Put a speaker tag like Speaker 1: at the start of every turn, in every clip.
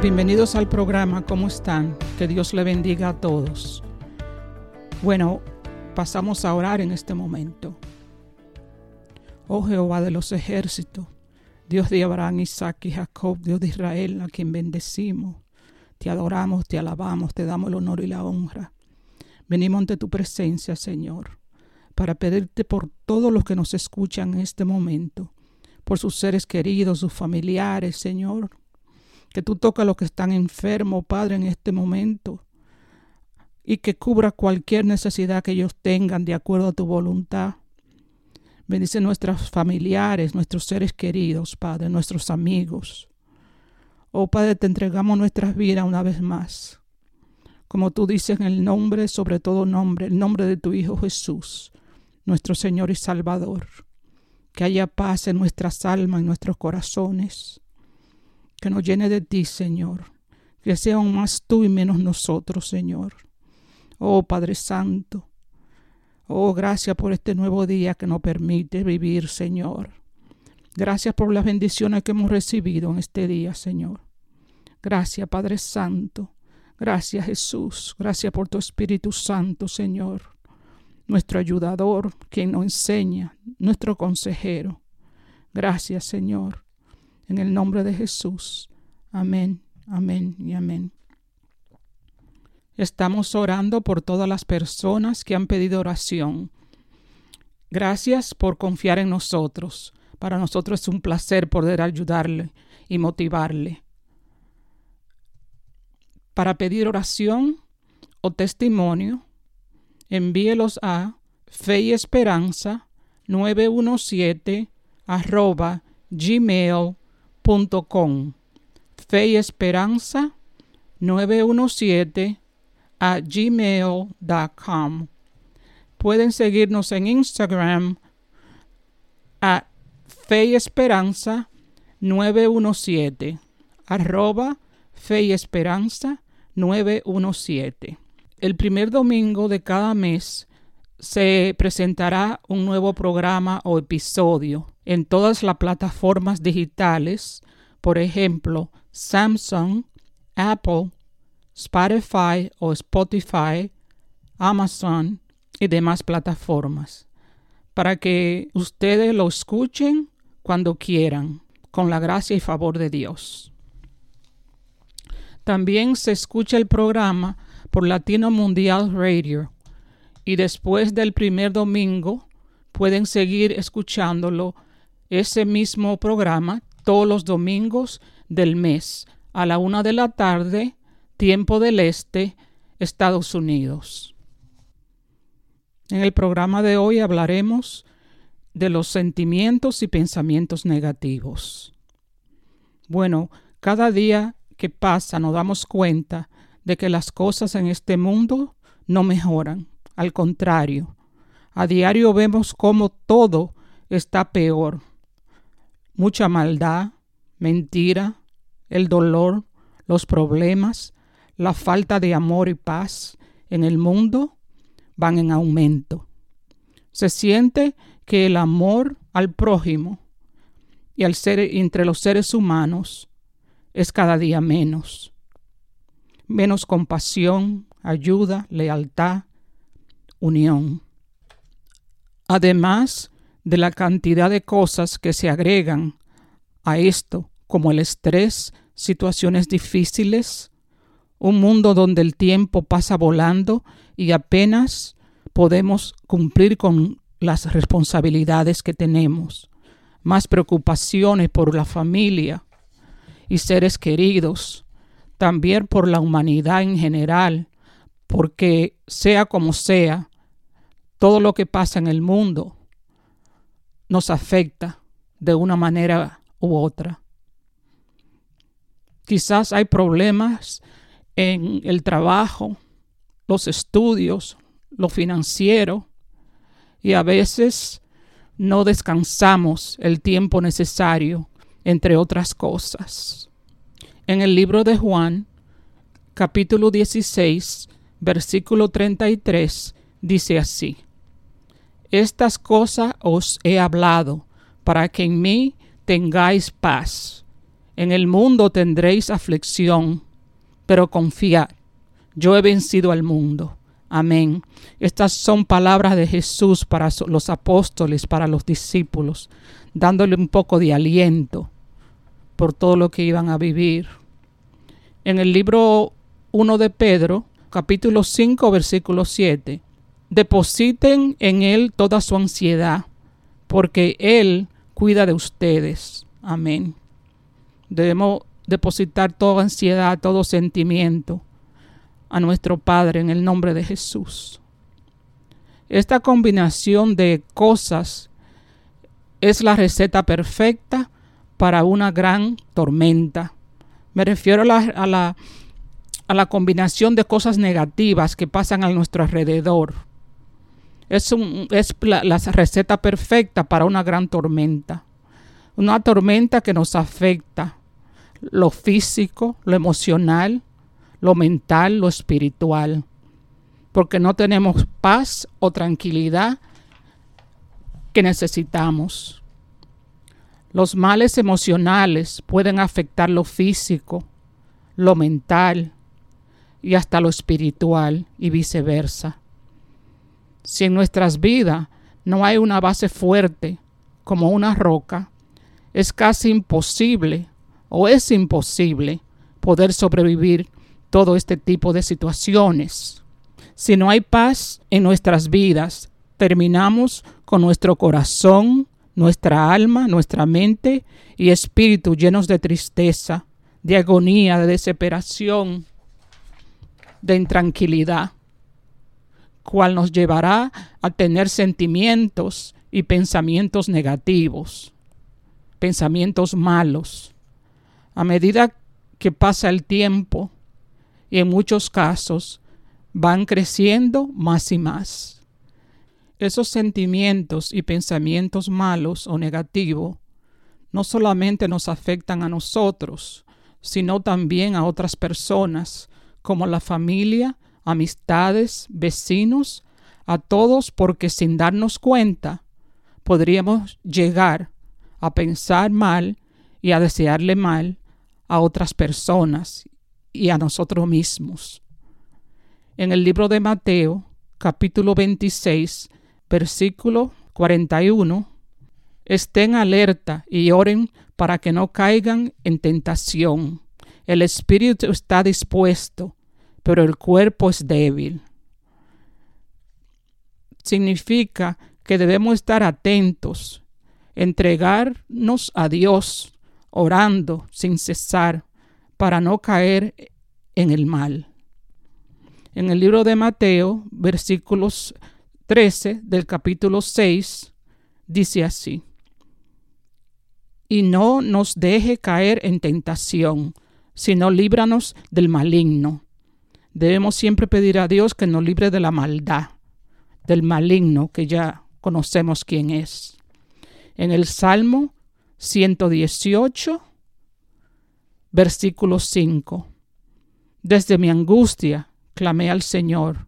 Speaker 1: Bienvenidos al programa, ¿cómo están? Que Dios le bendiga a todos. Bueno, pasamos a orar en este momento. Oh Jehová de los ejércitos, Dios de Abraham, Isaac y Jacob, Dios de Israel, a quien bendecimos. Te adoramos, te alabamos, te damos el honor y la honra. Venimos ante tu presencia, Señor, para pedirte por todos los que nos escuchan en este momento, por sus seres queridos, sus familiares, Señor, que tú tocas a los que están enfermos, Padre, en este momento, y que cubra cualquier necesidad que ellos tengan de acuerdo a tu voluntad. Bendice nuestros familiares, nuestros seres queridos, Padre, nuestros amigos. Oh Padre, te entregamos nuestras vidas una vez más. Como tú dices en el nombre, sobre todo nombre, el nombre de tu Hijo Jesús, nuestro Señor y Salvador. Que haya paz en nuestras almas, en nuestros corazones que nos llene de ti, Señor. Que sea más tú y menos nosotros, Señor. Oh Padre Santo. Oh, gracias por este nuevo día que nos permite vivir, Señor. Gracias por las bendiciones que hemos recibido en este día, Señor. Gracias, Padre Santo. Gracias, Jesús. Gracias por tu Espíritu Santo, Señor. Nuestro ayudador, quien nos enseña, nuestro consejero. Gracias, Señor. En el nombre de Jesús. Amén, amén y amén. Estamos orando por todas las personas que han pedido oración. Gracias por confiar en nosotros. Para nosotros es un placer poder ayudarle y motivarle. Para pedir oración o testimonio, envíelos a fe y esperanza 917 arroba gmail com Fe y Esperanza 917 a gmail.com. Pueden seguirnos en Instagram a Fe y Esperanza 917 arroba Fe y Esperanza 917. El primer domingo de cada mes se presentará un nuevo programa o episodio en todas las plataformas digitales, por ejemplo, Samsung, Apple, Spotify o Spotify, Amazon y demás plataformas, para que ustedes lo escuchen cuando quieran, con la gracia y favor de Dios. También se escucha el programa por Latino Mundial Radio y después del primer domingo pueden seguir escuchándolo ese mismo programa todos los domingos del mes a la una de la tarde, tiempo del este, Estados Unidos. En el programa de hoy hablaremos de los sentimientos y pensamientos negativos. Bueno, cada día que pasa nos damos cuenta de que las cosas en este mundo no mejoran. Al contrario, a diario vemos cómo todo está peor mucha maldad, mentira, el dolor, los problemas, la falta de amor y paz en el mundo van en aumento. Se siente que el amor al prójimo y al ser entre los seres humanos es cada día menos. Menos compasión, ayuda, lealtad, unión. Además, de la cantidad de cosas que se agregan a esto, como el estrés, situaciones difíciles un mundo donde el tiempo pasa volando y apenas podemos cumplir con las responsabilidades que tenemos, más preocupaciones por la familia y seres queridos, también por la humanidad en general, porque sea como sea, todo lo que pasa en el mundo nos afecta de una manera u otra. Quizás hay problemas en el trabajo, los estudios, lo financiero, y a veces no descansamos el tiempo necesario, entre otras cosas. En el libro de Juan, capítulo 16, versículo 33, dice así, Estas cosas os he hablado para que en mí tengáis paz. En el mundo tendréis aflicción pero confiad, yo he vencido al mundo. Amén. Estas son palabras de Jesús para los apóstoles, para los discípulos, dándole un poco de aliento por todo lo que iban a vivir. En el libro 1 de Pedro, capítulo 5, versículo 7, depositen en Él toda su ansiedad, porque Él cuida de ustedes. Amén. Debemos depositar toda ansiedad, todo sentimiento a nuestro Padre en el nombre de Jesús. Esta combinación de cosas es la receta perfecta para una gran tormenta. Me refiero a la, a la, combinación de cosas negativas que pasan a nuestro alrededor. Es, un, es la receta perfecta para una gran tormenta. Una tormenta que nos afecta, lo físico, lo emocional, lo mental, lo espiritual, porque no tenemos paz o tranquilidad que necesitamos. Los males emocionales pueden afectar lo físico, lo mental y hasta lo espiritual y viceversa. Si en nuestras vidas no hay una base fuerte como una roca, es casi imposible o es imposible poder sobrevivir todo este tipo de situaciones. Si no hay paz en nuestras vidas, terminamos con nuestro corazón, nuestra alma, nuestra mente y espíritu llenos de tristeza, de agonía, de desesperación, de intranquilidad, cual nos llevará a tener sentimientos y pensamientos negativos, pensamientos malos a medida que pasa el tiempo y en muchos casos van creciendo más y más. Esos sentimientos y pensamientos malos o negativos no solamente nos afectan a nosotros, sino también a otras personas, como la familia, amistades, vecinos, a todos porque sin darnos cuenta podríamos llegar a pensar mal y a desearle mal a otras personas y a nosotros mismos. En el libro de Mateo, capítulo 26, versículo 41, estén alerta y oren para que no caigan en tentación. El espíritu está dispuesto, pero el cuerpo es débil. Significa que debemos estar atentos, entregarnos a Dios orando sin cesar para no caer en el mal. En el libro de Mateo, versículos 13 del capítulo 6, dice así, y no nos deje caer en tentación, sino líbranos del maligno. Debemos siempre pedir a Dios que nos libre de la maldad, del maligno, que ya conocemos quién es. En el Salmo 118, versículo 5. Desde mi angustia clamé al Señor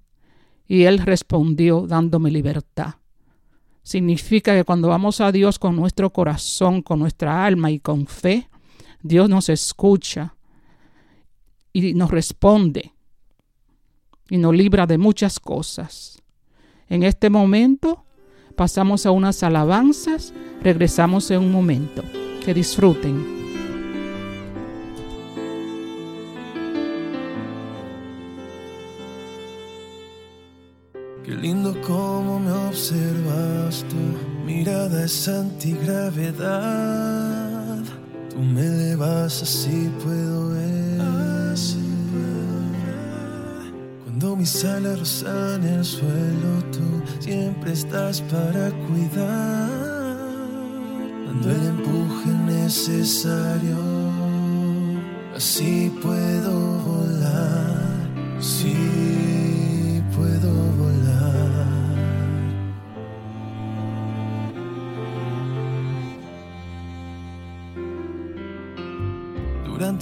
Speaker 1: y Él respondió dándome libertad. Significa que cuando vamos a Dios con nuestro corazón, con nuestra alma y con fe, Dios nos escucha y nos responde y nos libra de muchas cosas. En este momento pasamos a unas alabanzas, regresamos en un momento. Que disfruten.
Speaker 2: Qué lindo cómo me observas, tu mirada es antigravedad. Tú me elevas así puedo ver. Cuando mis alas rozan el suelo, tú siempre estás para cuidar, dando el empuje necesario. Así puedo volar, sí puedo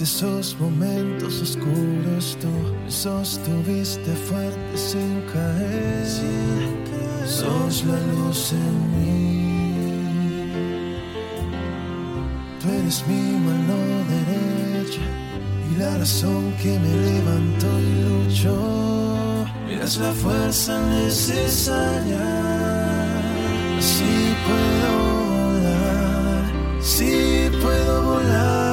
Speaker 2: esos momentos oscuros tú me sostuviste fuerte sin caer. Sos la luz en mí. Tú eres mi mano derecha y la razón que me levantó y luchó. Eres la fuerza necesaria. Así puedo volar, sí puedo volar.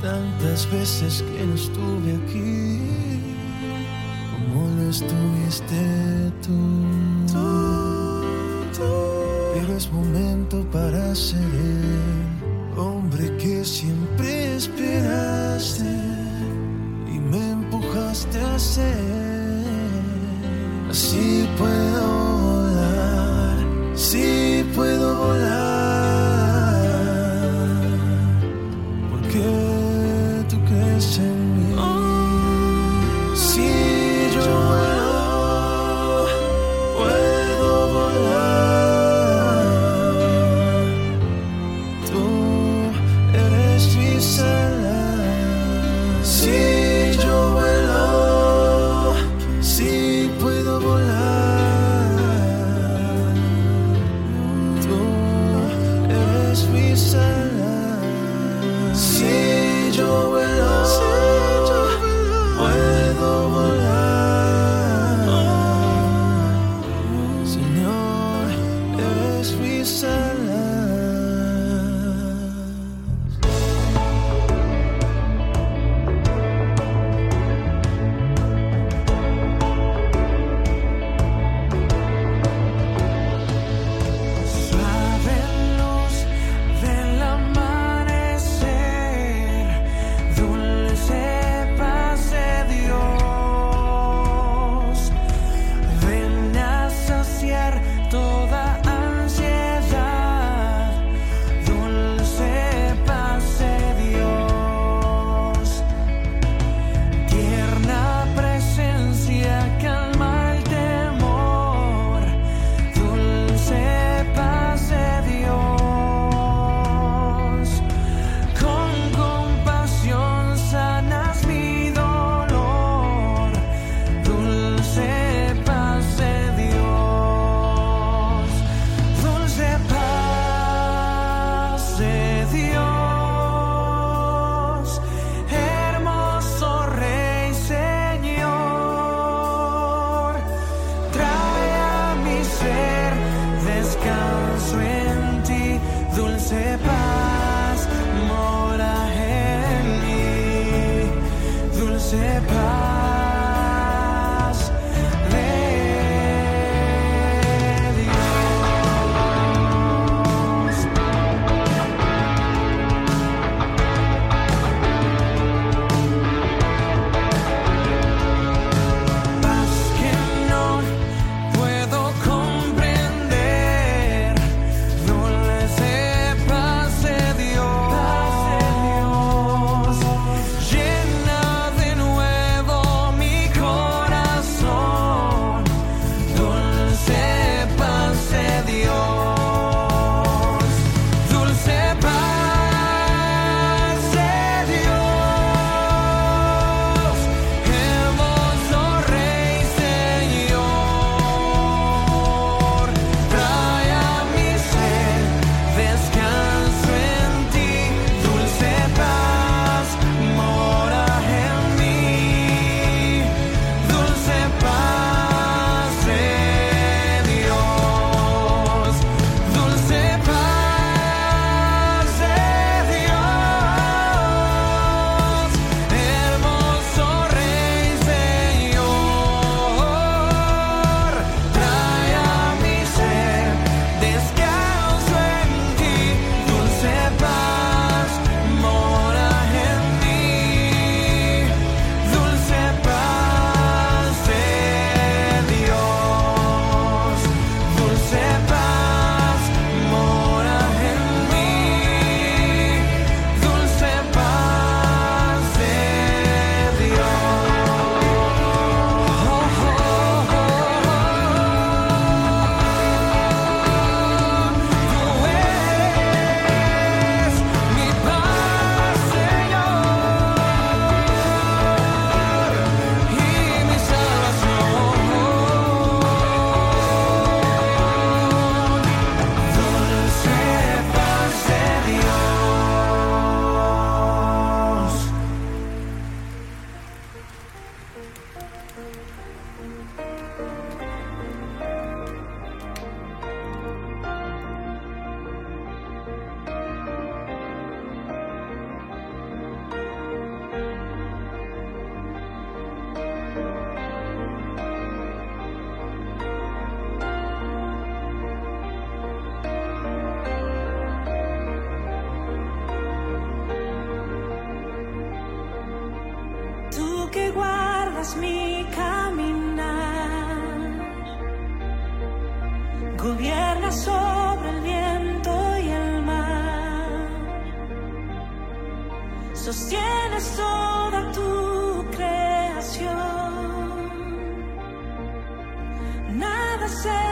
Speaker 2: Tantas veces que no estuve aquí, como lo estuviste tú. Pero es momento para ser el hombre que siempre esperaste y me empujaste a ser. Así puedo volar, sí puedo volar.
Speaker 3: guardas mi caminar. Gobierna sobre el viento y el mar. Sostienes toda tu creación. Nada se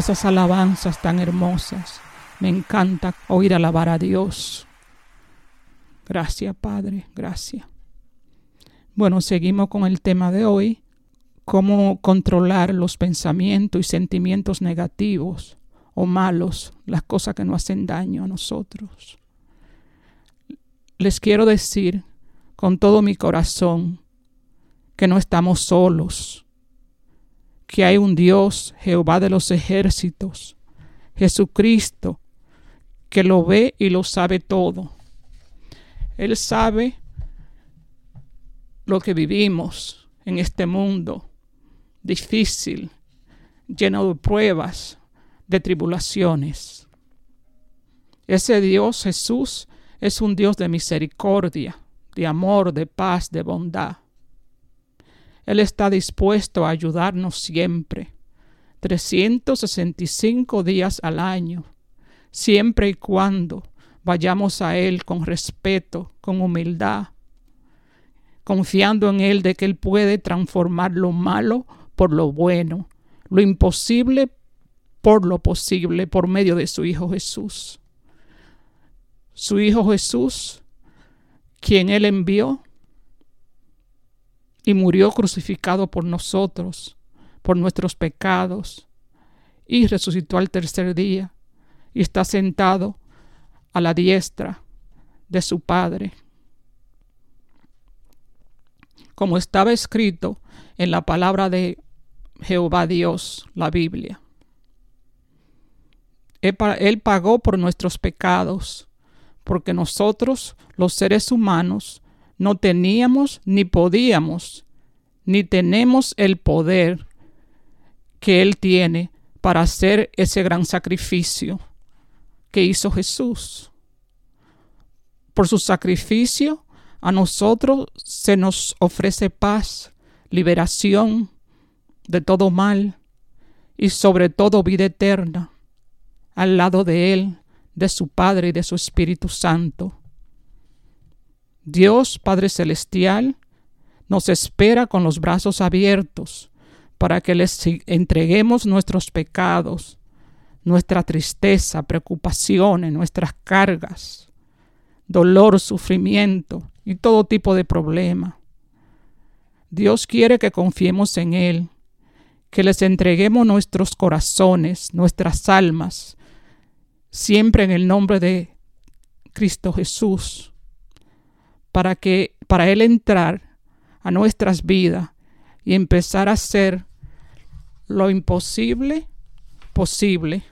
Speaker 1: Esas alabanzas tan hermosas. Me encanta oír alabar a Dios. Gracias, Padre, gracias. Bueno, seguimos con el tema de hoy, cómo controlar los pensamientos y sentimientos negativos o malos, las cosas que nos hacen daño a nosotros. Les quiero decir con todo mi corazón que no estamos solos, que hay un Dios, Jehová de los ejércitos, Jesucristo, que lo ve y lo sabe todo. Él sabe lo que vivimos en este mundo difícil, lleno de pruebas, de tribulaciones. Ese Dios Jesús es un Dios de misericordia, de amor, de paz, de bondad. Él está dispuesto a ayudarnos siempre, 365 días al año, siempre y cuando vayamos a Él con respeto, con humildad, confiando en Él de que Él puede transformar lo malo por lo bueno, lo imposible por lo posible por medio de su Hijo Jesús. Su Hijo Jesús, quien Él envió y murió crucificado por nosotros, por nuestros pecados, y resucitó al tercer día, y está sentado a la diestra de su Padre. Como estaba escrito en la palabra de Jehová Dios, la Biblia. Él pa- Él pagó por nuestros pecados, porque nosotros, los seres humanos, no teníamos ni podíamos, ni tenemos el poder que Él tiene para hacer ese gran sacrificio que hizo Jesús. Por su sacrificio a nosotros se nos ofrece paz, liberación de todo mal y sobre todo vida eterna al lado de Él, de su Padre y de su Espíritu Santo. Dios Padre Celestial nos espera con los brazos abiertos para que les entreguemos nuestros pecados, nuestra tristeza, preocupaciones, nuestras cargas, dolor, sufrimiento y todo tipo de problema. Dios quiere que confiemos en Él, que les entreguemos nuestros corazones, nuestras almas, siempre en el nombre de Cristo Jesús, para que para Él entrar a nuestras vidas y empezar a hacer lo imposible posible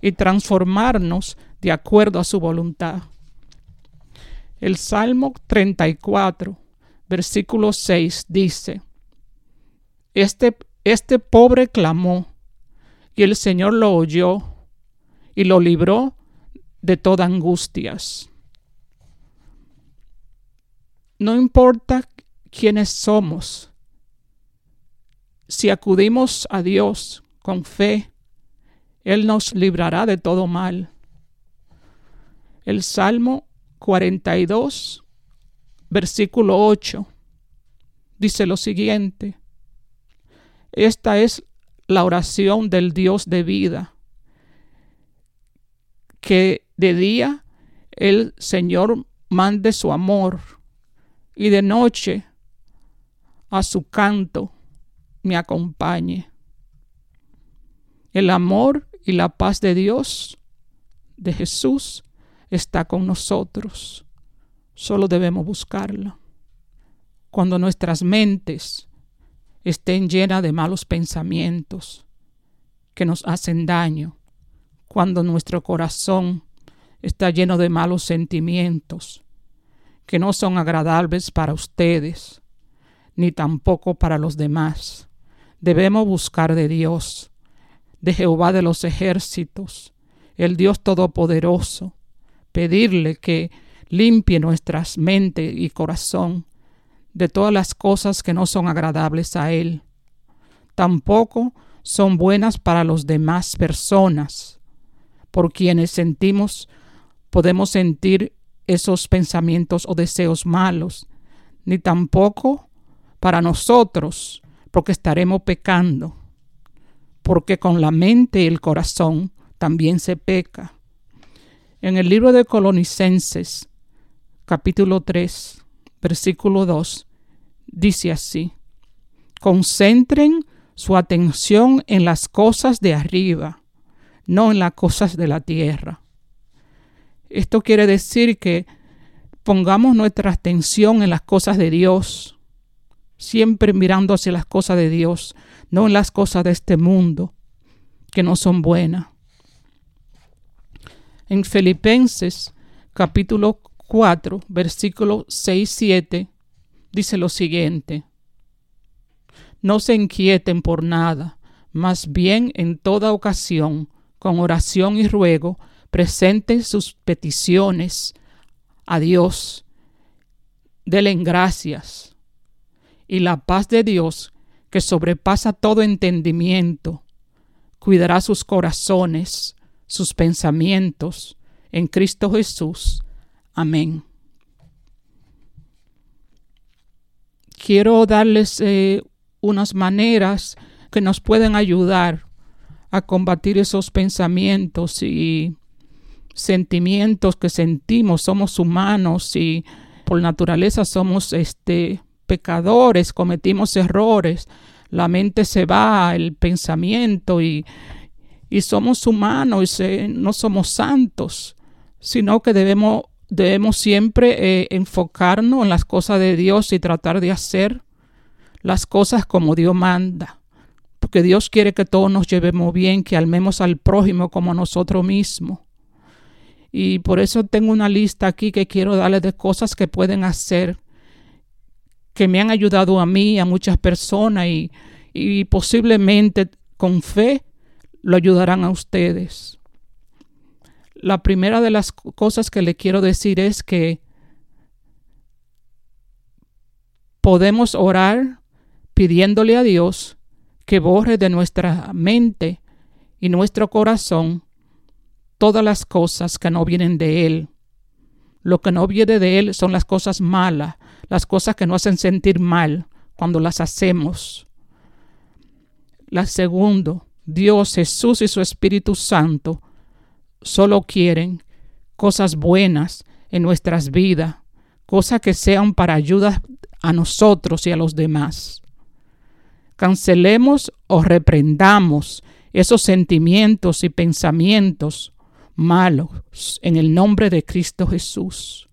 Speaker 1: y transformarnos de acuerdo a su voluntad. El Salmo 34, versículo 6 dice, este, este pobre clamó y el Señor lo oyó y lo libró de todas angustias. No importa quiénes somos, si acudimos a Dios con fe, Él nos librará de todo mal. El Salmo 42, versículo 8, dice lo siguiente. Esta es la oración del Dios de vida, que de día el Señor mande su amor y de noche a su canto me acompañe. El amor y la paz de Dios, de Jesús, está con nosotros. Solo debemos buscarla. Cuando nuestras mentes estén llenas de malos pensamientos que nos hacen daño, cuando nuestro corazón está lleno de malos sentimientos que no son agradables para ustedes, ni tampoco para los demás. Debemos buscar de Dios, de Jehová de los ejércitos, el Dios Todopoderoso, pedirle que limpie nuestras mentes y corazón de todas las cosas que no son agradables a Él. Tampoco son buenas para los demás personas, por quienes sentimos, podemos sentir esos pensamientos o deseos malos, ni tampoco para nosotros, porque estaremos pecando, porque con la mente y el corazón también se peca. En el libro de Colonicenses, capítulo 3, versículo 2, dice así, concentren su atención en las cosas de arriba, no en las cosas de la tierra. Esto quiere decir que pongamos nuestra atención en las cosas de Dios, siempre mirando hacia las cosas de Dios, no en las cosas de este mundo, que no son buenas. En Filipenses capítulo 4, versículo 6, 7, dice lo siguiente. No se inquieten por nada, más bien en toda ocasión, con oración y ruego, presenten sus peticiones a Dios. Denle gracias. Y la paz de Dios, que sobrepasa todo entendimiento, cuidará sus corazones, sus pensamientos en Cristo Jesús. Amén. Quiero darles eh, unas maneras que nos pueden ayudar a combatir esos pensamientos y sentimientos que sentimos. Somos humanos y por naturaleza somos este pecadores, cometimos errores. La mente se va, el pensamiento y, y somos humanos y no somos santos, sino que debemos, debemos siempre eh, enfocarnos en las cosas de Dios y tratar de hacer las cosas como Dios manda. Porque Dios quiere que todos nos llevemos bien, que almemos al prójimo como nosotros mismos. Y por eso tengo una lista aquí que quiero darles de cosas que pueden hacer, que me han ayudado a mí, a muchas personas y, y posiblemente con fe lo ayudarán a ustedes. La primera de las cosas que le quiero decir es que podemos orar pidiéndole a Dios que borre de nuestra mente y nuestro corazón todas las cosas que no vienen de Él. Lo que no viene de Él son las cosas malas, las cosas que nos hacen sentir mal cuando las hacemos. La segundo, Dios, Jesús y su Espíritu Santo solo quieren cosas buenas en nuestras vidas, cosas que sean para ayuda a nosotros y a los demás. Cancelemos o reprendamos esos sentimientos y pensamientos malos en el nombre de Cristo Jesús.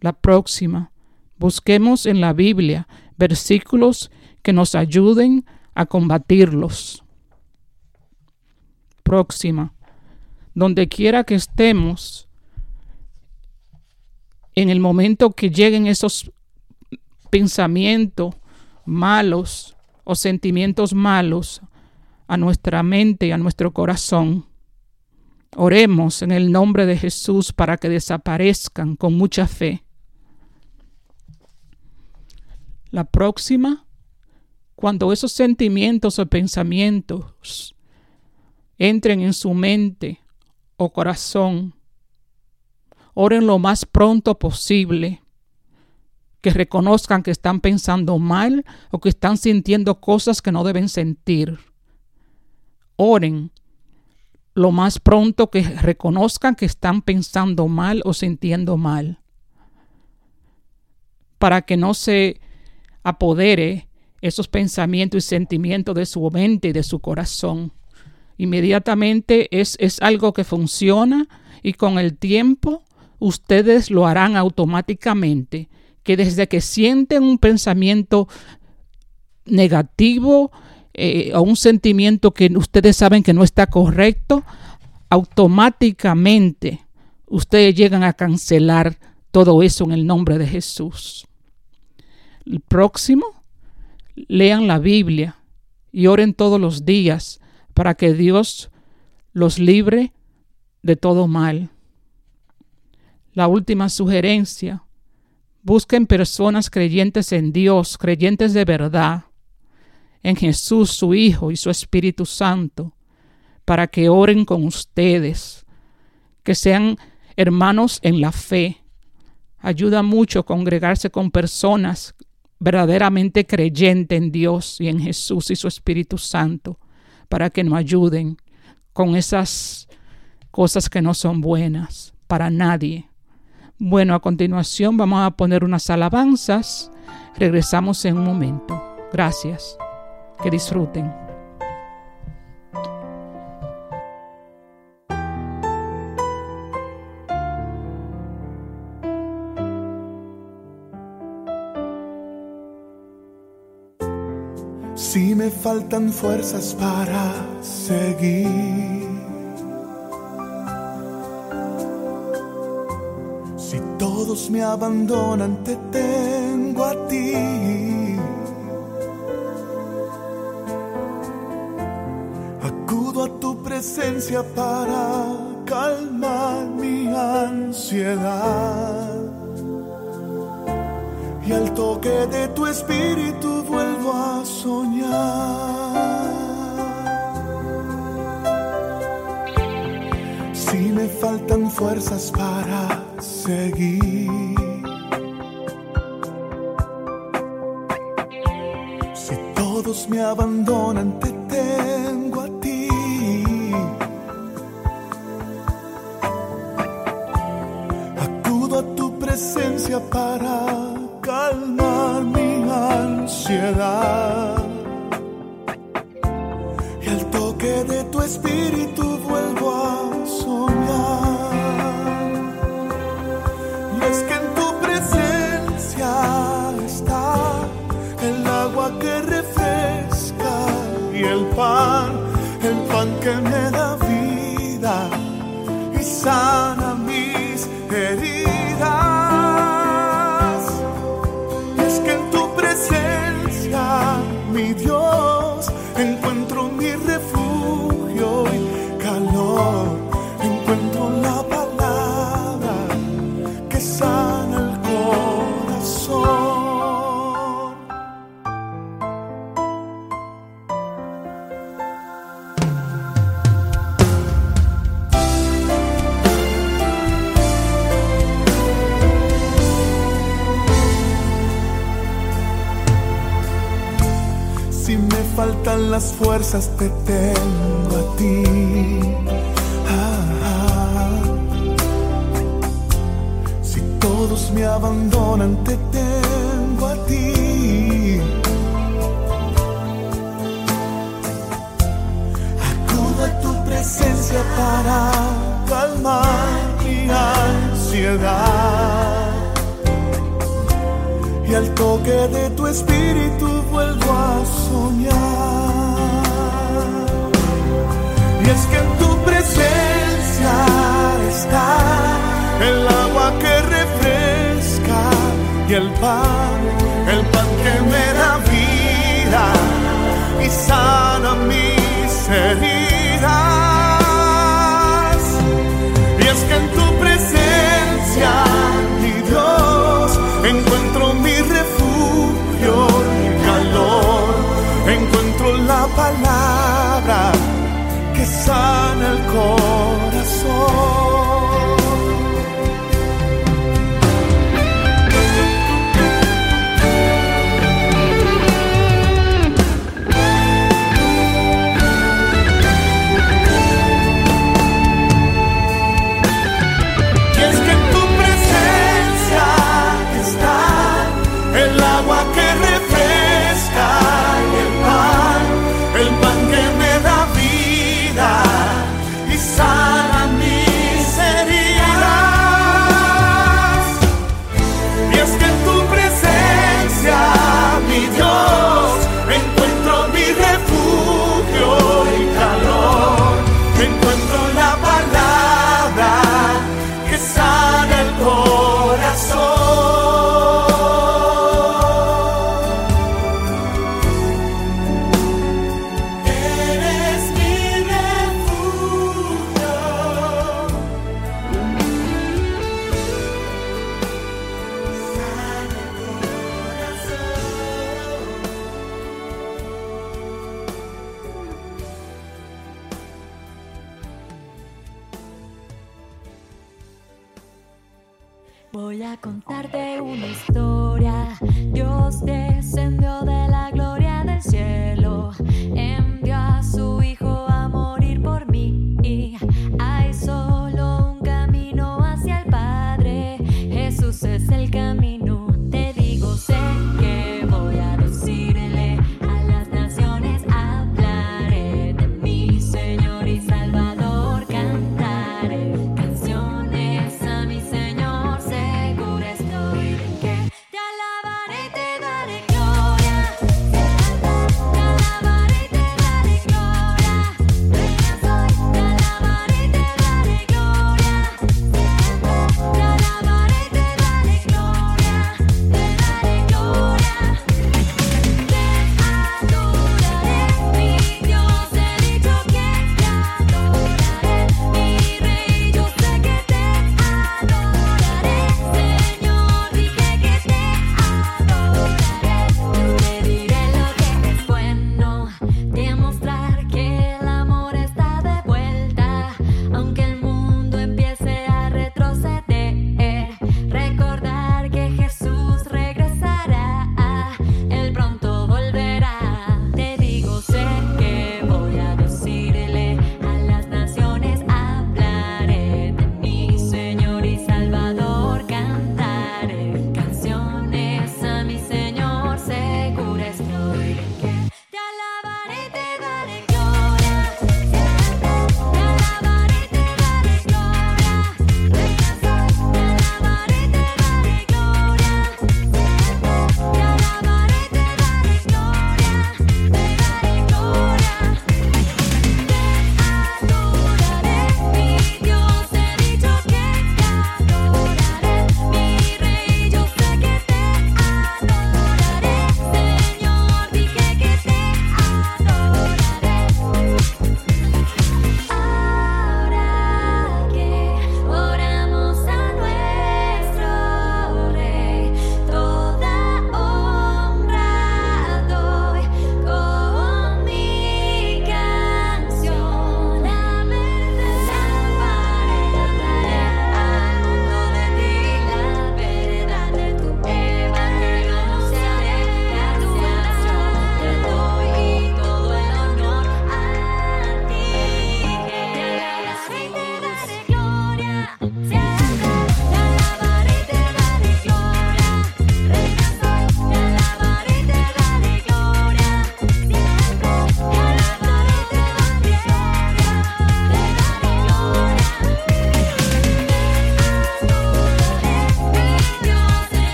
Speaker 1: La próxima, busquemos en la Biblia versículos que nos ayuden a combatirlos. Próxima, donde quiera que estemos, en el momento que lleguen esos pensamientos malos o sentimientos malos a nuestra mente y a nuestro corazón. Oremos en el nombre de Jesús para que desaparezcan con mucha fe. La próxima, cuando esos sentimientos o pensamientos entren en su mente o corazón. Oren lo más pronto posible. Que reconozcan que están pensando mal o que están sintiendo cosas que no deben sentir. Oren lo más pronto que reconozcan que están pensando mal o sintiendo mal. Para que no se apodere esos pensamientos y sentimientos de su mente y de su corazón. Inmediatamente es, es algo que funciona y con el tiempo ustedes lo harán automáticamente, que desde que sienten un pensamiento negativo eh, o un sentimiento que ustedes saben que no está correcto, automáticamente ustedes llegan a cancelar todo eso en el nombre de Jesús. El próximo, lean la Biblia y oren todos los días para que Dios los libre de todo mal. La última sugerencia, busquen personas creyentes en Dios, creyentes de verdad, en Jesús su Hijo y su Espíritu Santo, para que oren con ustedes, que sean hermanos en la fe. Ayuda mucho congregarse con personas verdaderamente creyentes en Dios y en Jesús y su Espíritu Santo, para que nos ayuden con esas cosas que no son buenas para nadie. Bueno, a continuación vamos a poner unas alabanzas. Regresamos en un momento. Gracias. Que disfruten.
Speaker 4: Si me faltan fuerzas para seguir. Si todos me abandonan, te tengo a ti. A tu presencia para calmar mi ansiedad. Y al toque de tu espíritu vuelvo a soñar. Si me faltan fuerzas para seguir. Si todos me abandonan, te para calmar mi ansiedad. Y al toque de tu espíritu vuelvo a soñar. Y es que en tu presencia está el agua que refresca y el pan, el pan que me da vida y sana mis heridas. Mi Dios, las fuerzas, te tengo a ti. Ah, ah. Si todos me abandonan, te tengo a ti. Acudo a tu presencia para calmar mi ansiedad y al toque de tu espíritu vuelvo a soñar. Y es que en tu presencia está el agua que refresca y el pan, el pan que me da vida y sana mis heridas. Y es que en tu presencia, mi Dios, encuentro mi refugio y calor. Encuentro la palabra sana
Speaker 3: el corazón.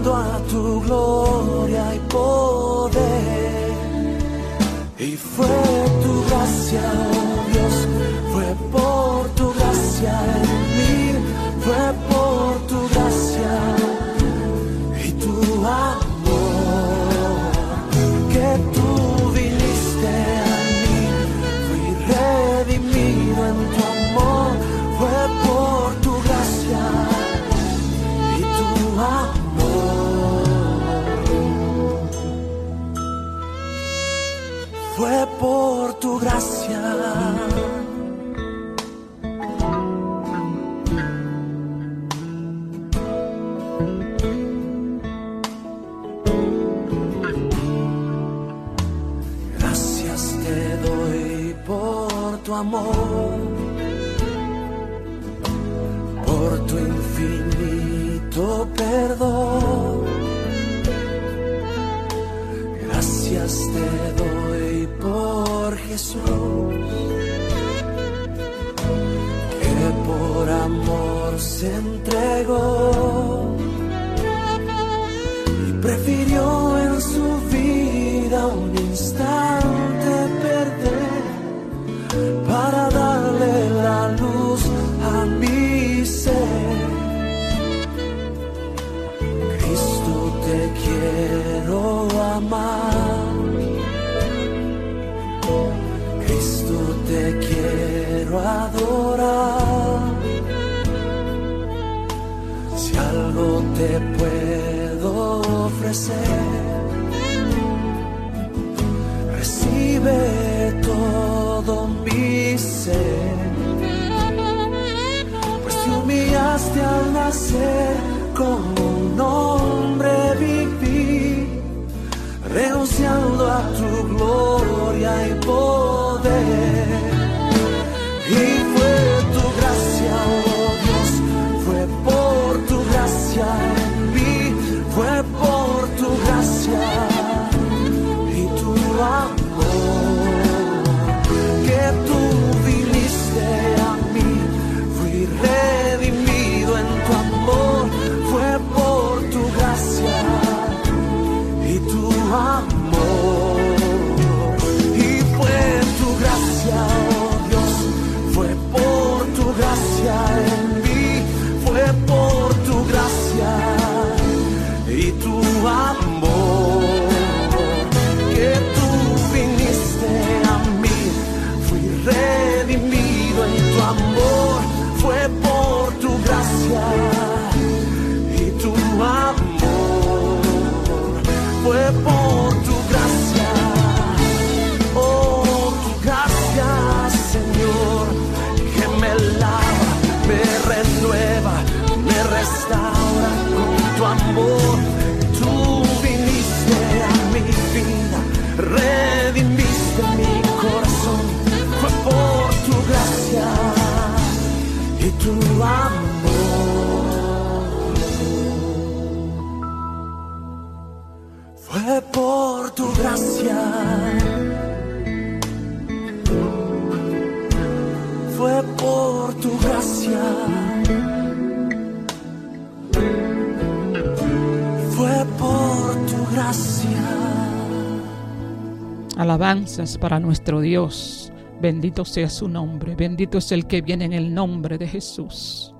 Speaker 3: A tu gloria y
Speaker 5: poder. Y fue amor, Si algo te puedo ofrecer, recibe todo mi ser. Pues te humillaste al nacer como un hombre viví, renunciando a tu gloria y poder. Tu amor. Fue por tu gracia. Fue por tu gracia. Fue por tu gracia.
Speaker 1: Alabanzas para nuestro Dios. Bendito sea su nombre. Bendito es el que viene en el nombre de Jesús.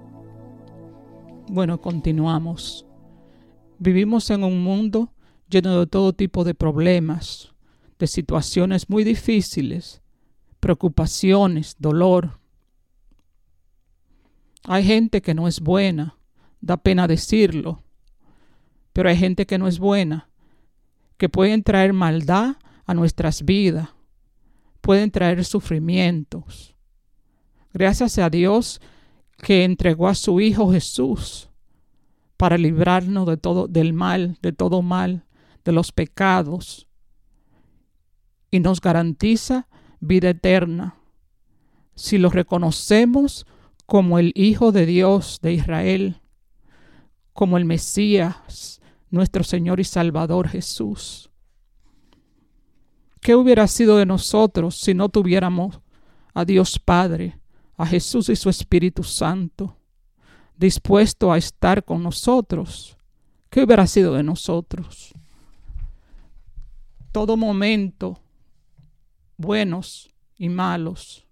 Speaker 1: Bueno, continuamos. Vivimos en un mundo lleno de todo tipo de problemas, de situaciones muy difíciles, preocupaciones, dolor. Hay gente que no es buena, da pena decirlo, pero hay gente que no es buena, que pueden traer maldad a nuestras vidas, pueden traer sufrimientos. Gracias a Dios que entregó a su Hijo Jesús para librarnos de todo del mal, de todo mal, de los pecados y nos garantiza vida eterna si lo reconocemos como el Hijo de Dios de Israel, como el Mesías, nuestro Señor y Salvador Jesús. ¿Qué hubiera sido de nosotros si no tuviéramos a Dios Padre, a Jesús y su Espíritu Santo, dispuesto a estar con nosotros? ¿Qué hubiera sido de nosotros? Todo momento, buenos y malos,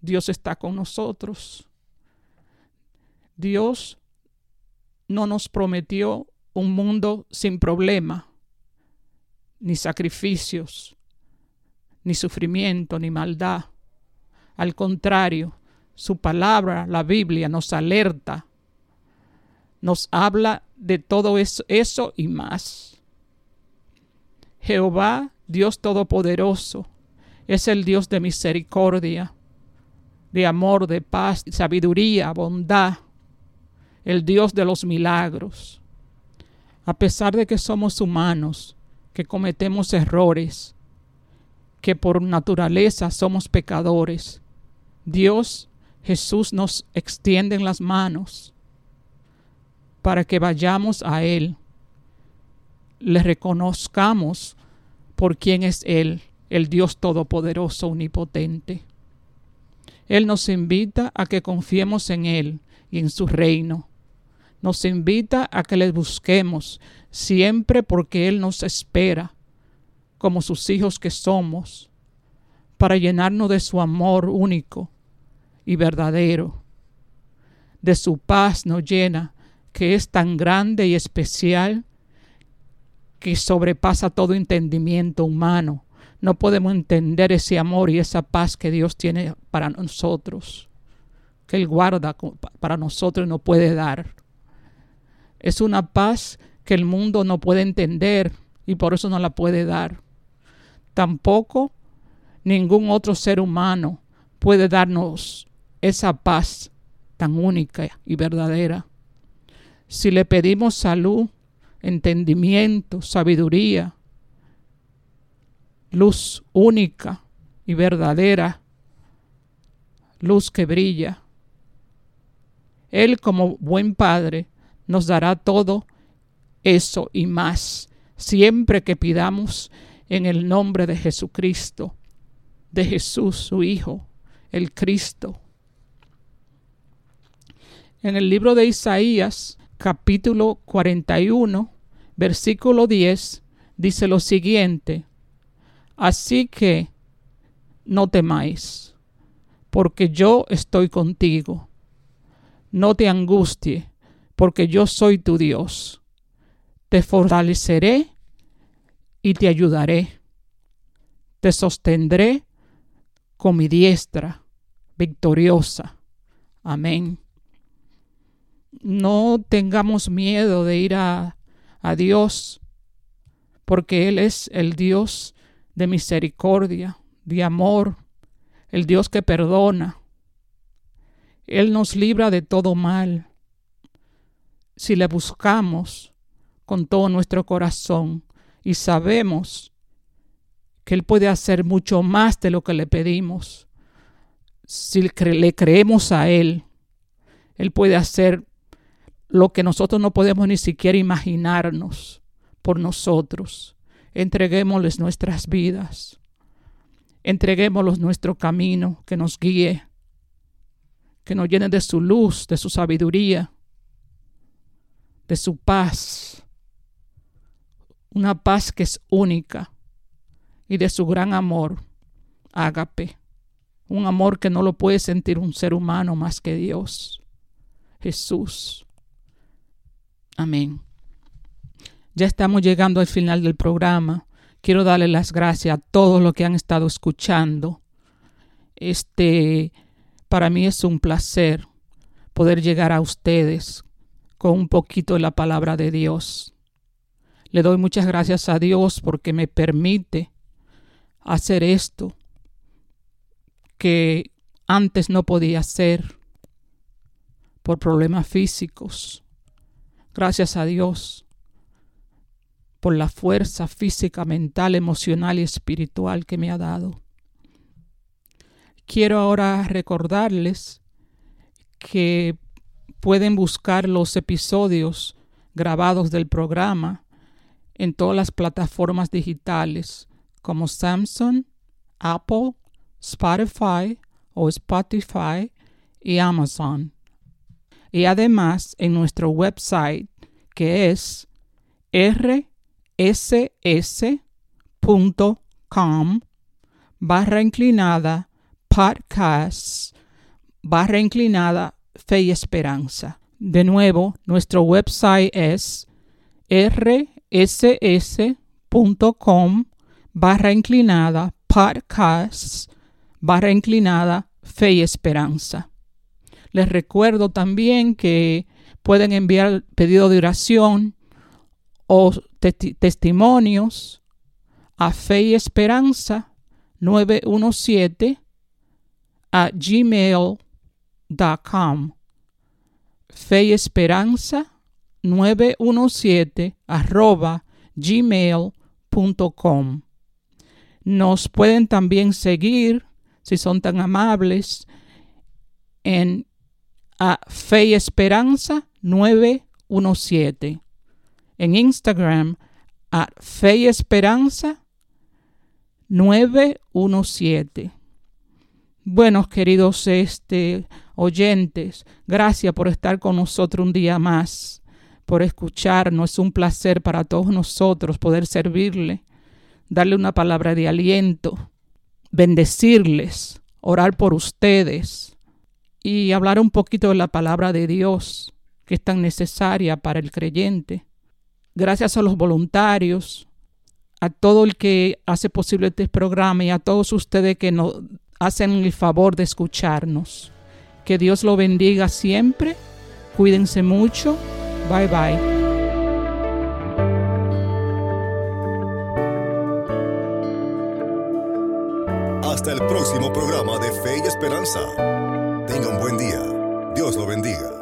Speaker 1: Dios está con nosotros. Dios no nos prometió un mundo sin problema, ni sacrificios, ni sufrimiento, ni maldad. Al contrario, su palabra, la Biblia, nos alerta, nos habla de todo eso, y más. Jehová, Dios Todopoderoso, Es el Dios de misericordia, de amor, de paz, sabiduría, bondad, el Dios de los milagros. A pesar de que somos humanos, que cometemos errores, que por naturaleza somos pecadores, Dios Jesús nos extiende las manos para que vayamos a Él, le reconozcamos por quién es Él, el Dios Todopoderoso, Omnipotente. Él nos invita a que confiemos en Él y en su reino. Nos invita a que le busquemos siempre porque Él nos espera, como sus hijos que somos, para llenarnos de su amor único y verdadero. De su paz nos llena, que es tan grande y especial que sobrepasa todo entendimiento humano. No podemos entender ese amor y esa paz que Dios tiene para nosotros, que Él guarda para nosotros y nos puede dar. Es una paz que el mundo no puede entender y por eso no la puede dar. Tampoco ningún otro ser humano puede darnos esa paz tan única y verdadera. Si le pedimos salud, entendimiento, sabiduría, luz única y verdadera, luz que brilla, Él como buen Padre nos dará todo eso y más, siempre que pidamos en el nombre de Jesucristo, de Jesús, su Hijo, el Cristo. En el libro de Isaías, capítulo 41, versículo 10, dice lo siguiente, Así que no temáis, porque yo estoy contigo. No te angustie, porque yo soy tu Dios. Te fortaleceré y te ayudaré. Te sostendré con mi diestra victoriosa. Amén. No tengamos miedo de ir a, a Dios, porque Él es el Dios de misericordia, de amor, el Dios que perdona. Él nos libra de todo mal. Si le buscamos con todo nuestro corazón y sabemos que Él puede hacer mucho más de lo que le pedimos, si le creemos a Él, Él puede hacer lo que nosotros no podemos ni siquiera imaginarnos por nosotros. Entreguémosles nuestras vidas. Entreguémosles nuestro camino que nos guíe, que nos llene de su luz, de su sabiduría, de su paz. Una paz que es única y de su gran amor, ágape. Un amor que no lo puede sentir un ser humano más que Dios. Jesús. Amén. Ya estamos llegando al final del programa. Quiero darle las gracias a todos los que han estado escuchando. Este, para mí es un placer poder llegar a ustedes con un poquito de la palabra de Dios. Le doy muchas gracias a Dios porque me permite hacer esto que antes no podía hacer por problemas físicos. Gracias a Dios por la fuerza física, mental, emocional y espiritual que me ha dado. Quiero ahora recordarles que pueden buscar los episodios grabados del programa en todas las plataformas digitales como Samsung, Apple, Spotify o Spotify y Amazon. Y además en nuestro website que es rss.com barra inclinada podcast barra inclinada fe y esperanza. De nuevo, nuestro website es rss.com barra inclinada podcast barra inclinada fe y esperanza. Les recuerdo también que pueden enviar pedido de oración o testimonios a fe y esperanza 917 a gmail.com. Fe y Esperanza 917 arroba gmail.com. Nos pueden también seguir, si son tan amables, en a Fe y Esperanza 917. En Instagram a Fe y Esperanza 917. Buenos queridos este, oyentes, gracias por estar con nosotros un día más, por escucharnos. Es un placer para todos nosotros poder servirle, darle una palabra de aliento, bendecirles, orar por ustedes y hablar un poquito de la palabra de Dios que es tan necesaria para el creyente. Gracias a los voluntarios, a todo el que hace posible este programa y a todos ustedes que nos hacen el favor de escucharnos. Que Dios lo bendiga siempre. Cuídense mucho. Bye bye.
Speaker 6: Hasta el próximo programa de Fe y Esperanza. Tenga un buen día. Dios lo bendiga.